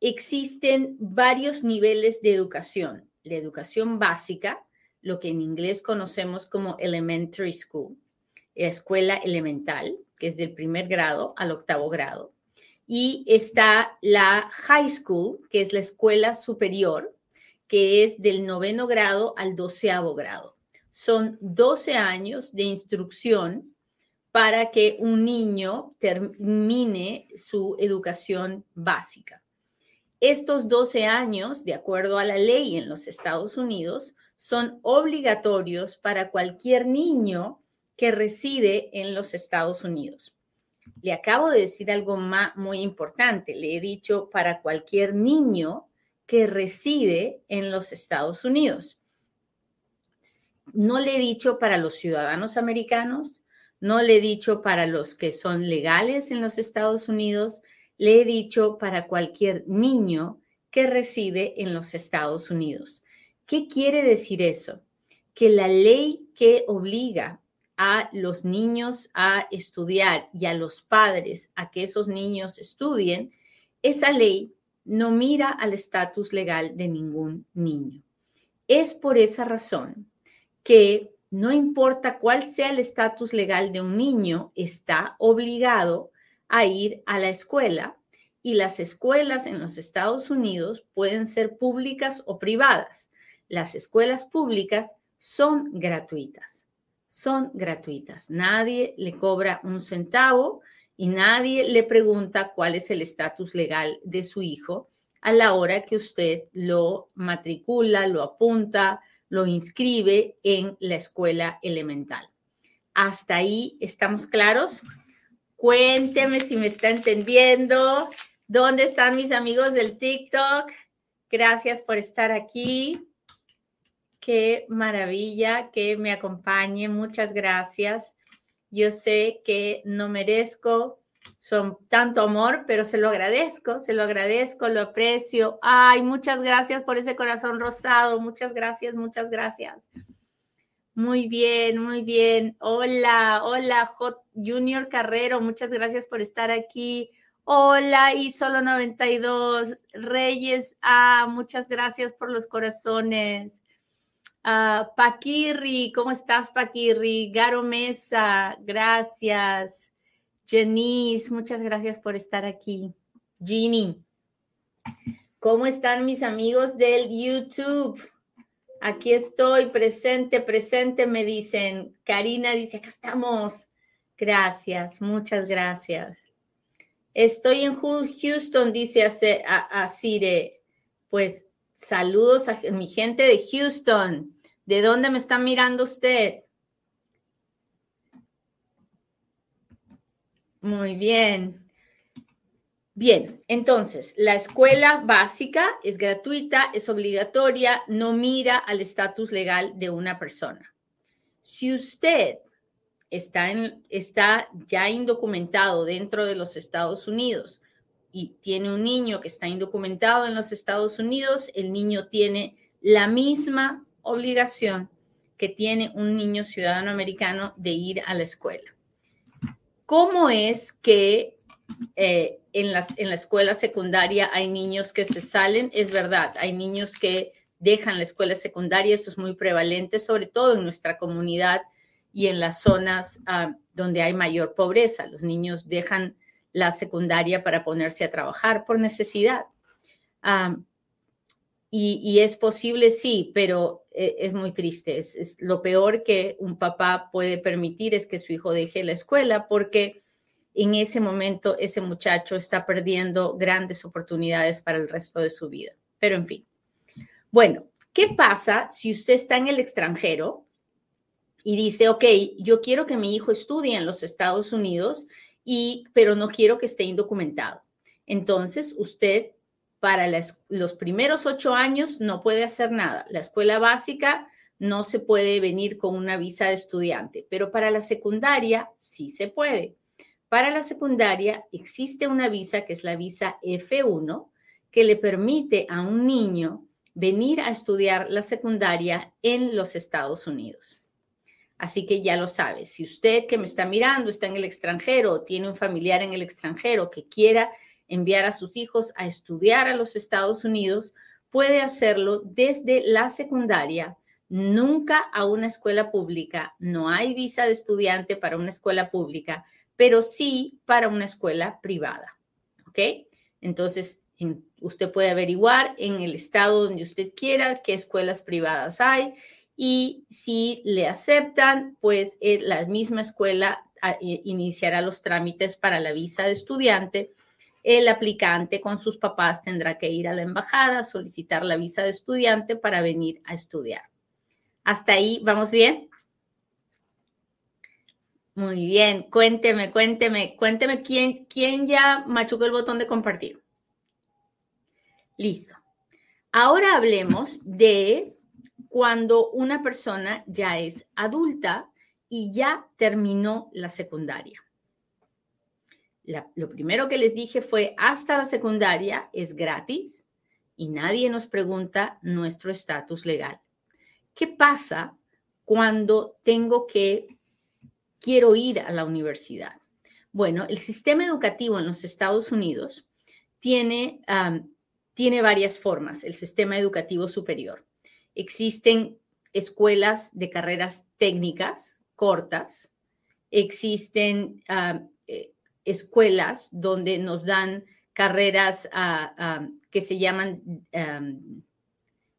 existen varios niveles de educación. La educación básica, lo que en inglés conocemos como elementary school, escuela elemental, que es del primer grado al octavo grado. Y está la high school, que es la escuela superior, que es del noveno grado al doceavo grado. Son 12 años de instrucción para que un niño termine su educación básica. Estos 12 años, de acuerdo a la ley en los Estados Unidos, son obligatorios para cualquier niño que reside en los Estados Unidos. Le acabo de decir algo muy importante. Le he dicho para cualquier niño que reside en los Estados Unidos. No le he dicho para los ciudadanos americanos, no le he dicho para los que son legales en los Estados Unidos, le he dicho para cualquier niño que reside en los Estados Unidos. ¿Qué quiere decir eso? Que la ley que obliga a los niños a estudiar y a los padres a que esos niños estudien, esa ley no mira al estatus legal de ningún niño. Es por esa razón que no importa cuál sea el estatus legal de un niño, está obligado a ir a la escuela y las escuelas en los Estados Unidos pueden ser públicas o privadas. Las escuelas públicas son gratuitas, son gratuitas. Nadie le cobra un centavo y nadie le pregunta cuál es el estatus legal de su hijo a la hora que usted lo matricula, lo apunta, lo inscribe en la escuela elemental. ¿Hasta ahí estamos claros? Cuénteme si me está entendiendo. ¿Dónde están mis amigos del TikTok? Gracias por estar aquí. Qué maravilla que me acompañe. Muchas gracias. Yo sé que no merezco son tanto amor, pero se lo agradezco, se lo agradezco, lo aprecio. Ay, muchas gracias por ese corazón rosado. Muchas gracias, muchas gracias. Muy bien, muy bien. Hola, hola, J Junior Carrero, muchas gracias por estar aquí. Hola, y solo 92 Reyes. Ah, muchas gracias por los corazones. Uh, Paquirri, ¿cómo estás, Paquirri? Garo Mesa, gracias. Jenice, muchas gracias por estar aquí. Ginny, ¿cómo están mis amigos del YouTube? Aquí estoy, presente, presente, me dicen. Karina dice, acá estamos. Gracias, muchas gracias. Estoy en Houston, dice a, Cire. Pues saludos a mi gente de Houston. ¿De dónde me está mirando usted? Muy bien. Bien, entonces, la escuela básica es gratuita, es obligatoria, no mira al estatus legal de una persona. Si usted está, está ya indocumentado dentro de los Estados Unidos y tiene un niño que está indocumentado en los Estados Unidos, el niño tiene la misma obligación que tiene un niño ciudadano americano de ir a la escuela. ¿Cómo es que eh, en, las, en la escuela secundaria hay niños que se salen, es verdad, hay niños que dejan la escuela secundaria, eso es muy prevalente, sobre todo en nuestra comunidad y en las zonas ah, donde hay mayor pobreza. Los niños dejan la secundaria para ponerse a trabajar por necesidad. Ah, y, es posible, sí, pero eh, es muy triste. es, lo peor que un papá puede permitir es que su hijo deje la escuela porque en ese momento ese muchacho está perdiendo grandes oportunidades para el resto de su vida. Pero en fin. Bueno, ¿qué pasa si usted está en el extranjero y dice, ok, yo quiero que mi hijo estudie en los Estados Unidos, y, pero no quiero que esté indocumentado? Entonces, usted para los primeros ocho años no puede hacer nada. La escuela básica no se puede venir con una visa de estudiante, pero para la secundaria sí se puede. Para la secundaria existe una visa que es la visa F1 que le permite a un niño venir a estudiar la secundaria en los Estados Unidos. Así que ya lo sabe, si usted que me está mirando está en el extranjero o tiene un familiar en el extranjero que quiera enviar a sus hijos a estudiar a los Estados Unidos, puede hacerlo desde la secundaria, nunca a una escuela pública. No hay visa de estudiante para una escuela pública, pero sí para una escuela privada. ¿Ok? Entonces, usted puede averiguar en el estado donde usted quiera qué escuelas privadas hay y si le aceptan, pues eh, la misma escuela ah, iniciará los trámites para la visa de estudiante el aplicante con sus papás tendrá que ir a la embajada, solicitar la visa de estudiante para venir a estudiar. ¿Hasta ahí vamos bien? Muy bien, cuénteme, cuénteme, cuénteme quién, quién ya machucó el botón de compartir. Listo. Ahora hablemos de cuando una persona ya es adulta y ya terminó la secundaria lo primero que les dije fue, hasta la secundaria es gratis y nadie nos pregunta nuestro estatus legal. ¿Qué pasa cuando tengo que, quiero ir a la universidad? Bueno, el sistema educativo en los Estados Unidos tiene, tiene varias formas, el sistema educativo superior. Existen escuelas de carreras técnicas cortas, existen escuelas donde nos dan carreras ah, ah, que se llaman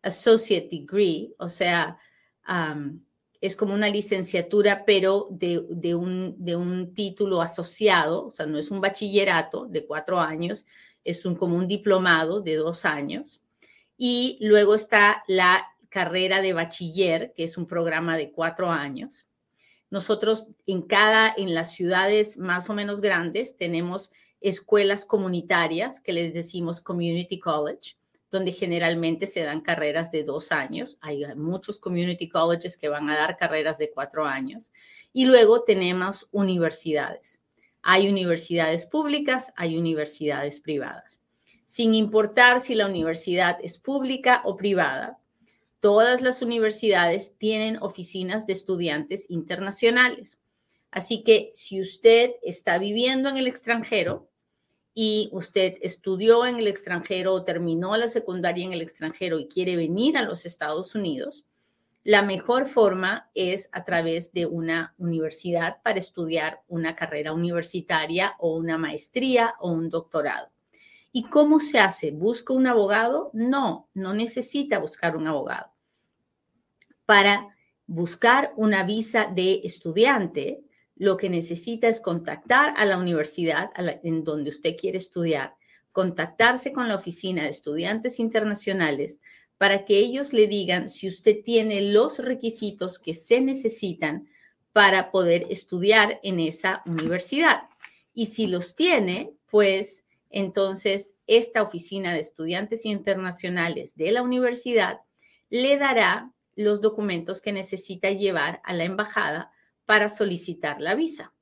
associate degree, o sea, es como una licenciatura, pero de, un, de, un, título asociado, o sea, no es un bachillerato de cuatro años, es un, como un diplomado de dos años. Y luego está la carrera de bachiller, que es un programa de cuatro años. Nosotros en cada, en las ciudades más o menos grandes, tenemos escuelas comunitarias que les decimos community college, donde generalmente se dan carreras de dos años. Hay muchos community colleges que van a dar carreras de cuatro años. Y luego tenemos universidades. Hay universidades públicas, hay universidades privadas. Sin importar si la universidad es pública o privada, Todas las universidades tienen oficinas de estudiantes internacionales. Así que si usted está viviendo en el extranjero y usted estudió en el extranjero o terminó la secundaria en el extranjero y quiere venir a los Estados Unidos, la mejor forma es a través de una universidad para estudiar una carrera universitaria o una maestría o un doctorado. ¿Y cómo se hace? ¿Busca un abogado? No, no necesita buscar un abogado. Para buscar una visa de estudiante, lo que necesita es contactar a la universidad en donde usted quiere estudiar, contactarse con la oficina de estudiantes internacionales para que ellos le digan si usted tiene los requisitos que se necesitan para poder estudiar en esa universidad. Y si los tiene, pues entonces, esta oficina de estudiantes internacionales de la universidad le dará los documentos que necesita llevar a la embajada para solicitar la visa.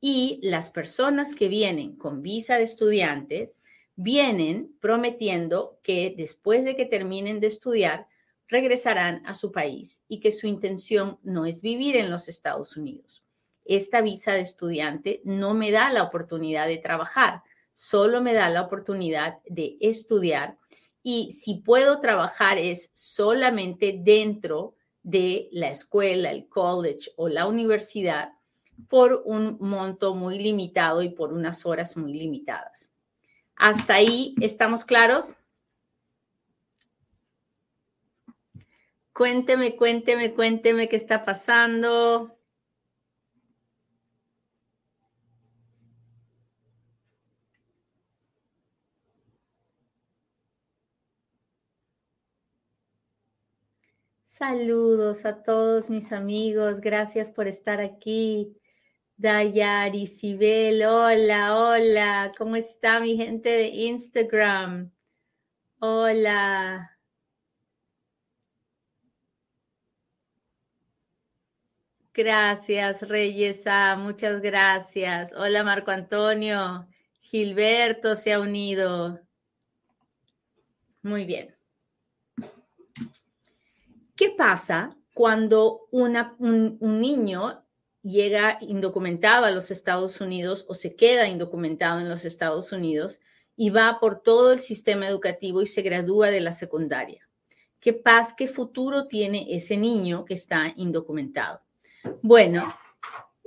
Y las personas que vienen con visa de estudiante vienen prometiendo que después de que terminen de estudiar, regresarán a su país y que su intención no es vivir en los Estados Unidos. Esta visa de estudiante no me da la oportunidad de trabajar, solo me da la oportunidad de estudiar y si puedo trabajar es solamente dentro de la escuela, el college o la universidad por un monto muy limitado y por unas horas muy limitadas. ¿Hasta ahí estamos claros? Cuénteme, cuénteme, cuénteme qué está pasando. Saludos a todos mis amigos, gracias por estar aquí. Dayari, Sibel, hola, hola, ¿cómo está mi gente de Instagram? Hola. Gracias, Reyesa, muchas gracias. Hola, Marco Antonio. Gilberto se ha unido. Muy bien. ¿Qué pasa cuando un, un niño llega indocumentado a los Estados Unidos o se queda indocumentado en los Estados Unidos y va por todo el sistema educativo y se gradúa de la secundaria. ¿Qué paz, qué futuro tiene ese niño que está indocumentado? Bueno,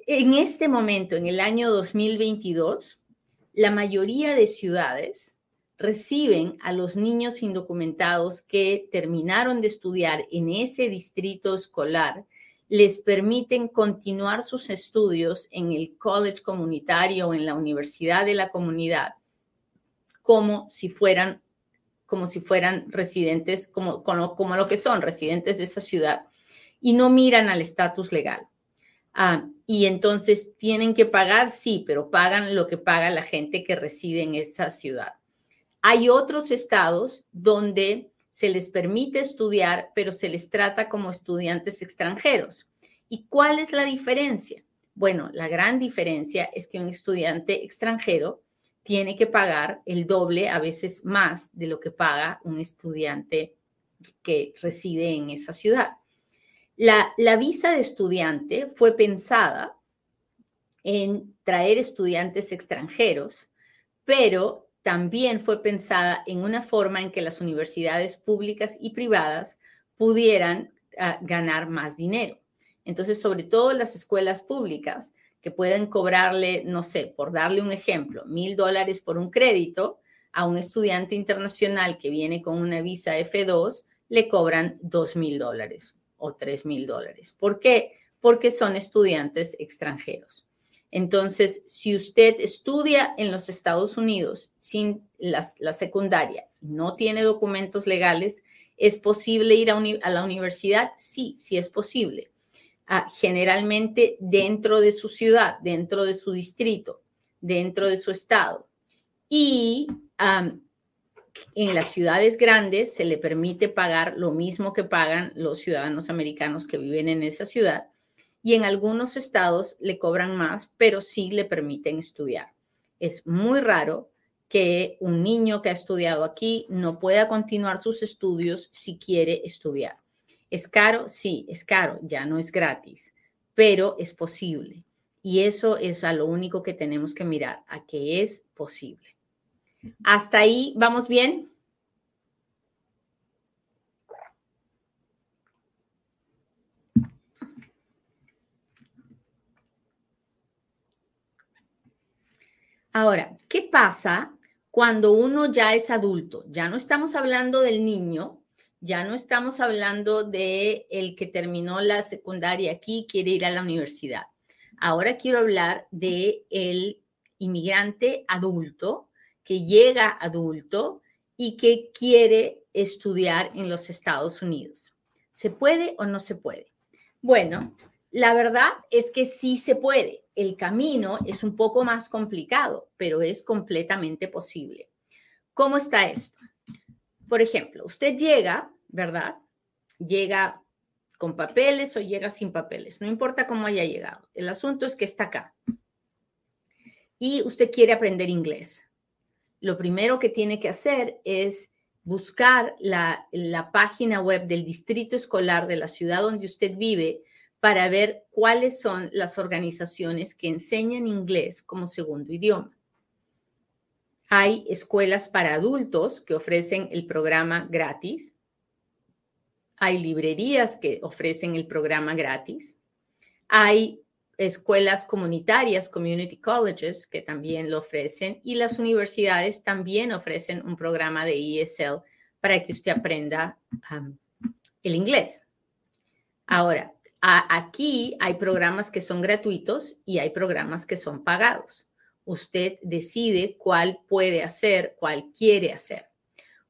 en este momento, en el año 2022, la mayoría de ciudades reciben a los niños indocumentados que terminaron de estudiar en ese distrito escolar, les permiten continuar sus estudios en el college comunitario o en la universidad de la comunidad como si fueran, como si fueran residentes, como, como, lo que son, residentes de esa ciudad, y no miran al estatus legal. Ah, y entonces tienen que pagar, sí, pero pagan lo que paga la gente que reside en esa ciudad. Hay otros estados donde se les permite estudiar, pero se les trata como estudiantes extranjeros. ¿Y cuál es la diferencia? Bueno, la gran diferencia es que un estudiante extranjero tiene que pagar el doble, a veces más, de lo que paga un estudiante que reside en esa ciudad. La, visa de estudiante fue pensada en traer estudiantes extranjeros, pero también fue pensada en una forma en que las universidades públicas y privadas pudieran ah, ganar más dinero. Entonces, sobre todo las escuelas públicas que pueden cobrarle, no sé, por darle un ejemplo, mil dólares por un crédito, a un estudiante internacional que viene con una visa F2, le cobran dos mil dólares o tres mil dólares. ¿Por qué? Porque son estudiantes extranjeros. Entonces, si usted estudia en los Estados Unidos sin la, secundaria, no tiene documentos legales, ¿es posible ir a, a la universidad? Sí, sí es posible generalmente dentro de su ciudad, dentro de su distrito, dentro de su estado. Y en las ciudades grandes se le permite pagar lo mismo que pagan los ciudadanos americanos que viven en esa ciudad. Y en algunos estados le cobran más, pero sí le permiten estudiar. Es muy raro que un niño que ha estudiado aquí no pueda continuar sus estudios si quiere estudiar. ¿Es caro? Sí, es caro, ya no es gratis, pero es posible. Y eso es a lo único que tenemos que mirar, a que es posible. ¿Hasta ahí vamos bien? Ahora, ¿qué pasa cuando uno ya es adulto? Ya no estamos hablando del niño, ya no estamos hablando de el que terminó la secundaria aquí quiere ir a la universidad. Ahora quiero hablar de el inmigrante adulto que llega adulto y que quiere estudiar en los Estados Unidos. ¿Se puede o no se puede? Bueno, la verdad es que sí se puede. El camino es un poco más complicado, pero es completamente posible. ¿Cómo está esto? Por ejemplo, usted llega ¿verdad? Llega con papeles o llega sin papeles, no importa cómo haya llegado. El asunto es que está acá. Y usted quiere aprender inglés. Lo primero que tiene que hacer es buscar la, página web del distrito escolar de la ciudad donde usted vive para ver cuáles son las organizaciones que enseñan inglés como segundo idioma. Hay escuelas para adultos que ofrecen el programa gratis hay librerías que ofrecen el programa gratis. Hay escuelas comunitarias, community colleges, que también lo ofrecen. Y las universidades también ofrecen un programa de ESL para que usted aprenda el inglés. Ahora, aquí hay programas que son gratuitos y hay programas que son pagados. Usted decide cuál puede hacer, cuál quiere hacer.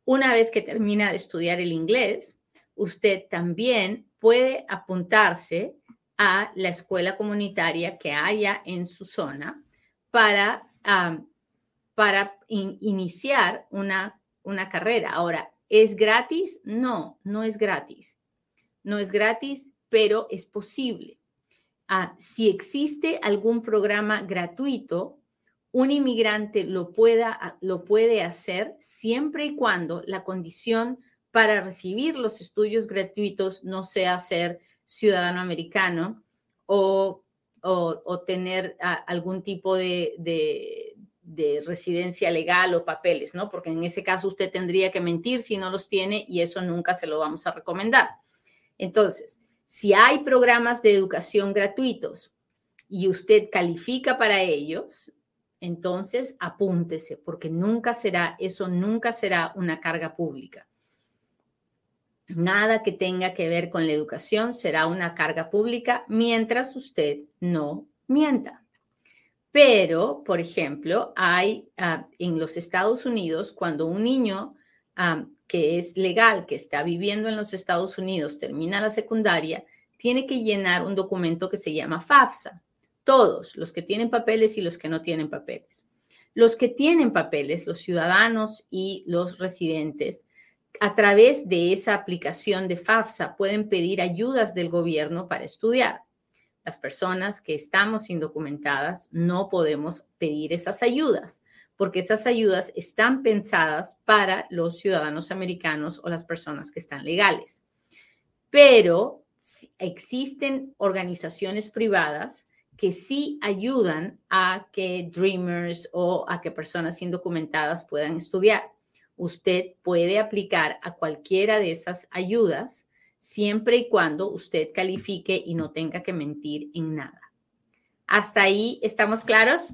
Una vez que termina de estudiar el inglés, usted también puede apuntarse a la escuela comunitaria que haya en su zona para, para iniciar una, una carrera. Ahora, ¿Es gratis? No, no es gratis. No es gratis, pero es posible. Ah, si existe algún programa gratuito, un inmigrante lo, pueda, lo puede hacer siempre y cuando la condición para recibir los estudios gratuitos no sea ser ciudadano americano o, tener algún tipo de, de residencia legal o papeles, ¿no? Porque en ese caso usted tendría que mentir si no los tiene y eso nunca se lo vamos a recomendar. Entonces, si hay programas de educación gratuitos y usted califica para ellos, entonces apúntese, porque nunca será, eso nunca será una carga pública. Nada que tenga que ver con la educación será una carga pública mientras usted no mienta. Pero, por ejemplo, hay ah, en los Estados Unidos, cuando un niño ah, que es legal, que está viviendo en los Estados Unidos, termina la secundaria, tiene que llenar un documento que se llama FAFSA. Todos, los que tienen papeles y los que no tienen papeles. Los que tienen papeles, los ciudadanos y los residentes, a través de esa aplicación de FAFSA pueden pedir ayudas del gobierno para estudiar. Las personas que estamos indocumentadas no podemos pedir esas ayudas porque esas ayudas están pensadas para los ciudadanos americanos o las personas que están legales. Pero existen organizaciones privadas que sí ayudan a que Dreamers o a que personas indocumentadas puedan estudiar. Usted puede aplicar a cualquiera de esas ayudas siempre y cuando usted califique y no tenga que mentir en nada. ¿Hasta ahí estamos claros?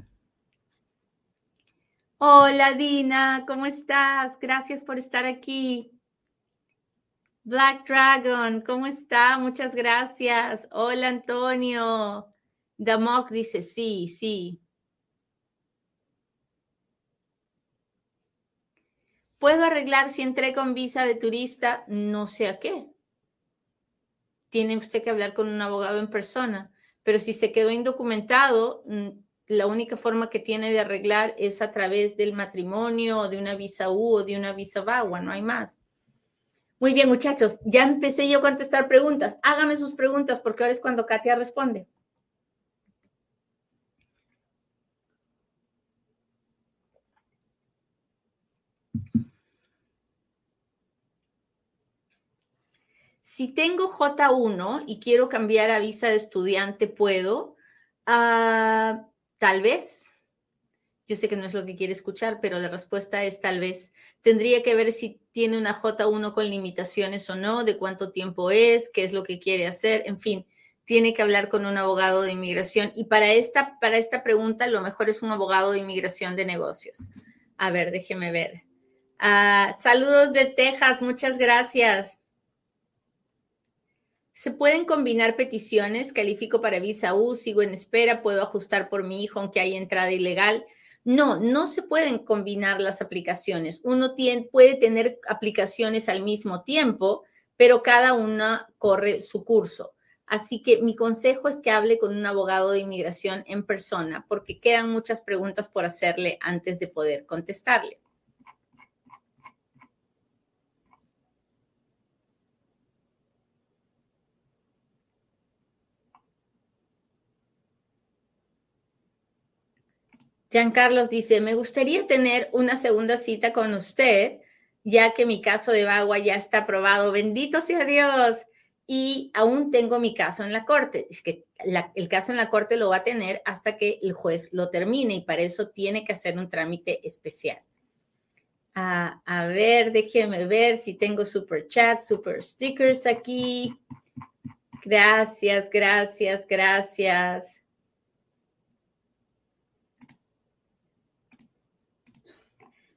Hola Dina, ¿cómo estás? Gracias por estar aquí. Black Dragon, ¿cómo está? Muchas gracias. Hola Antonio. Damok dice sí, sí. ¿Puedo arreglar si entré con visa de turista? No sé a qué. Tiene usted que hablar con un abogado en persona. Pero si se quedó indocumentado, mm, la única forma que tiene de arreglar es a través del matrimonio o de una visa U o de una visa VAWA, no hay más. Muy bien, muchachos, ya empecé yo a contestar preguntas. Hágame sus preguntas porque ahora es cuando Katia responde. Si tengo J1 y quiero cambiar a visa de estudiante, ¿puedo? Ah, Tal vez. Yo sé que no es lo que quiere escuchar, pero la respuesta es tal vez. Tendría que ver si tiene una J1 con limitaciones o no, de cuánto tiempo es, qué es lo que quiere hacer, en fin, tiene que hablar con un abogado de inmigración. Y para esta, para esta pregunta, lo mejor es un abogado de inmigración de negocios. A ver, déjeme ver. Ah, saludos de Texas, muchas gracias. ¿Se pueden combinar peticiones? Califico para visa U, sigo en espera, puedo ajustar por mi hijo aunque haya entrada ilegal. No, no se pueden combinar las aplicaciones. Uno puede tener aplicaciones al mismo tiempo, pero cada una corre su curso. Así que mi consejo es que hable con un abogado de inmigración en persona, porque quedan muchas preguntas por hacerle antes de poder contestarle. Carlos dice, me gustaría tener una segunda cita con usted, ya que mi caso de Bagua ya está aprobado. Bendito sea Dios. Y aún tengo mi caso en la corte. Es que el caso en la corte lo va a tener hasta que el juez lo termine y para eso tiene que hacer un trámite especial. Ah, a ver, déjeme ver si tengo super chat, super stickers aquí. Gracias, gracias, gracias.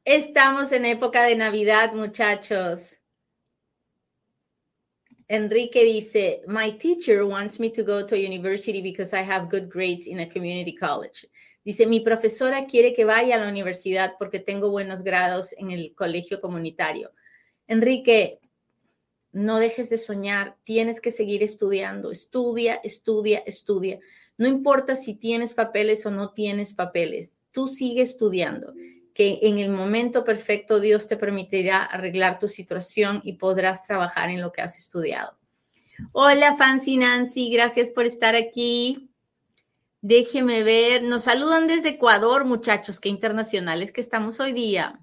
Estamos en época de Navidad, muchachos. Enrique dice, my teacher wants me to go to a university because I have good grades in a community college. Dice, mi profesora quiere que vaya a la universidad porque tengo buenos grados en el colegio comunitario. Enrique, no dejes de soñar, tienes que seguir estudiando, estudia, estudia, estudia. No importa si tienes papeles o no tienes papeles, tú sigue estudiando que en el momento perfecto Dios te permitirá arreglar tu situación y podrás trabajar en lo que has estudiado. Hola, Fancy Nancy, gracias por estar aquí. Déjeme ver, nos saludan desde Ecuador, muchachos, qué internacionales que estamos hoy día.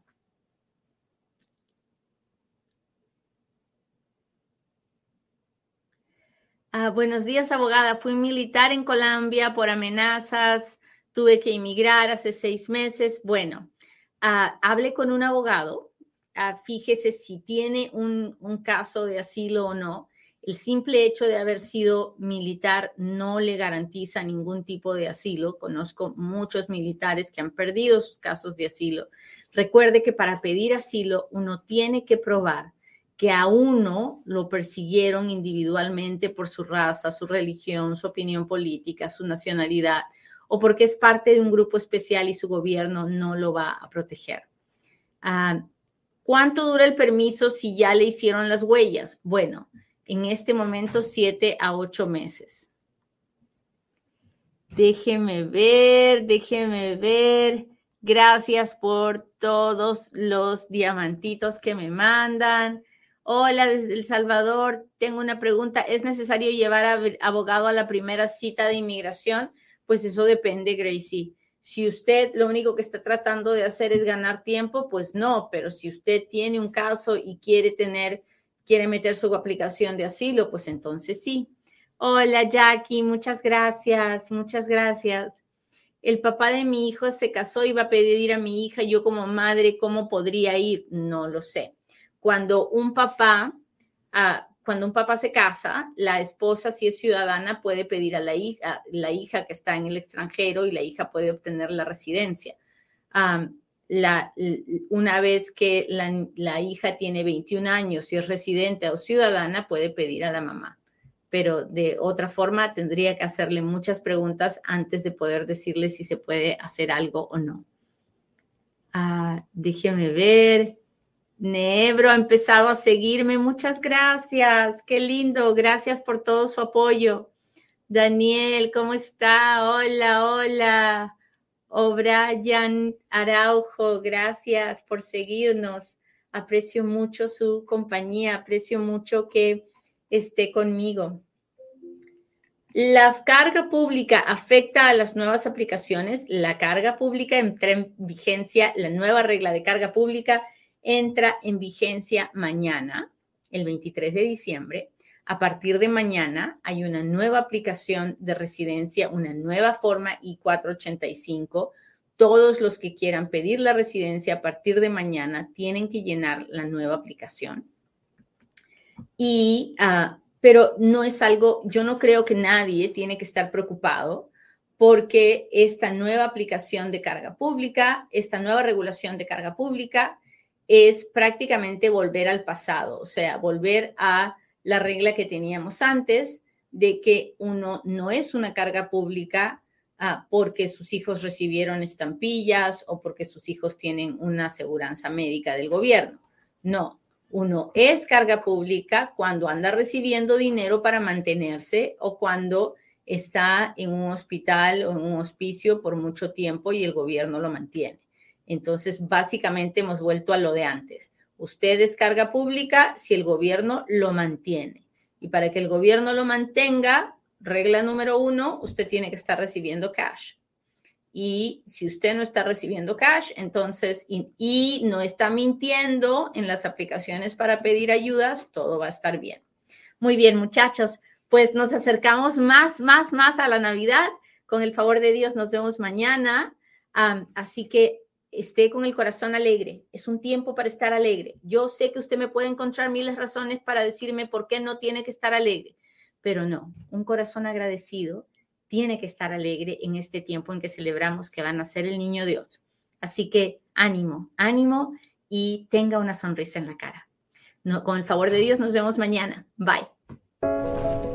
Ah, buenos días, abogada. Fui militar en Colombia por amenazas. Tuve que emigrar hace seis meses. Bueno, uh, hable con un abogado. Ah, fíjese si tiene un caso de asilo o no. El simple hecho de haber sido militar no le garantiza ningún tipo de asilo. Conozco muchos militares que han perdido sus casos de asilo. Recuerde que para pedir asilo uno tiene que probar que a uno lo persiguieron individualmente por su raza, su religión, su opinión política, su nacionalidad, o porque es parte de un grupo especial y su gobierno no lo va a proteger. Ah, ¿Cuánto dura el permiso si ya le hicieron las huellas? Bueno, en este momento siete a ocho meses. Déjeme ver, déjeme ver. Gracias por todos los diamantitos que me mandan. Hola, desde El Salvador, tengo una pregunta. ¿Es necesario llevar a abogado a la primera cita de inmigración? Pues eso depende, Gracie. Si usted lo único que está tratando de hacer es ganar tiempo, pues no, pero si usted tiene un caso y quiere tener, quiere meter su aplicación de asilo, pues entonces sí. Hola, Jackie, muchas gracias, muchas gracias. El papá de mi hijo se casó y va a pedir a mi hija, yo como madre, ¿cómo podría ir? No lo sé cuando un papá, ah, cuando un papá se casa, la esposa, si es ciudadana, puede pedir a la hija, la hija que está en el extranjero y la hija puede obtener la residencia. una vez que la, hija tiene 21 años y es residente o ciudadana, puede pedir a la mamá. Pero de otra forma, tendría que hacerle muchas preguntas antes de poder decirle si se puede hacer algo o no. Ah, déjeme ver. Nebro ha empezado a seguirme. Muchas gracias. Qué lindo. Gracias por todo su apoyo. Daniel, ¿cómo está? Hola, hola. O'Brien Araujo, gracias por seguirnos. Aprecio mucho su compañía, aprecio mucho que esté conmigo. La carga pública afecta a las nuevas aplicaciones. La carga pública entra en vigencia, la nueva regla de carga pública entra en vigencia mañana, el 23 de diciembre. A partir de mañana hay una nueva aplicación de residencia, una nueva forma I-485. Todos los que quieran pedir la residencia a partir de mañana tienen que llenar la nueva aplicación. Y, uh, pero no es algo, yo no creo que nadie tiene que estar preocupado porque esta nueva aplicación de carga pública, esta nueva regulación de carga pública es prácticamente volver al pasado, o sea, volver a la regla que teníamos antes de que uno no es una carga pública ah, porque sus hijos recibieron estampillas o porque sus hijos tienen una aseguranza médica del gobierno. No, uno es carga pública cuando anda recibiendo dinero para mantenerse o cuando está en un hospital o en un hospicio por mucho tiempo y el gobierno lo mantiene. Entonces, básicamente hemos vuelto a lo de antes. Usted es carga pública si el gobierno lo mantiene. Y para que el gobierno lo mantenga, regla número uno, usted tiene que estar recibiendo cash. Y si usted no está recibiendo cash, entonces, y, no está mintiendo en las aplicaciones para pedir ayudas, todo va a estar bien. Muy bien, muchachos, pues nos acercamos más, más, más a la Navidad. Con el favor de Dios, nos vemos mañana. así que esté con el corazón alegre. Es un tiempo para estar alegre. Yo sé que usted me puede encontrar miles de razones para decirme por qué no tiene que estar alegre, pero no, un corazón agradecido tiene que estar alegre en este tiempo en que celebramos que van a ser el niño Dios. Así que ánimo, ánimo y tenga una sonrisa en la cara. No, con el favor de Dios nos vemos mañana. Bye.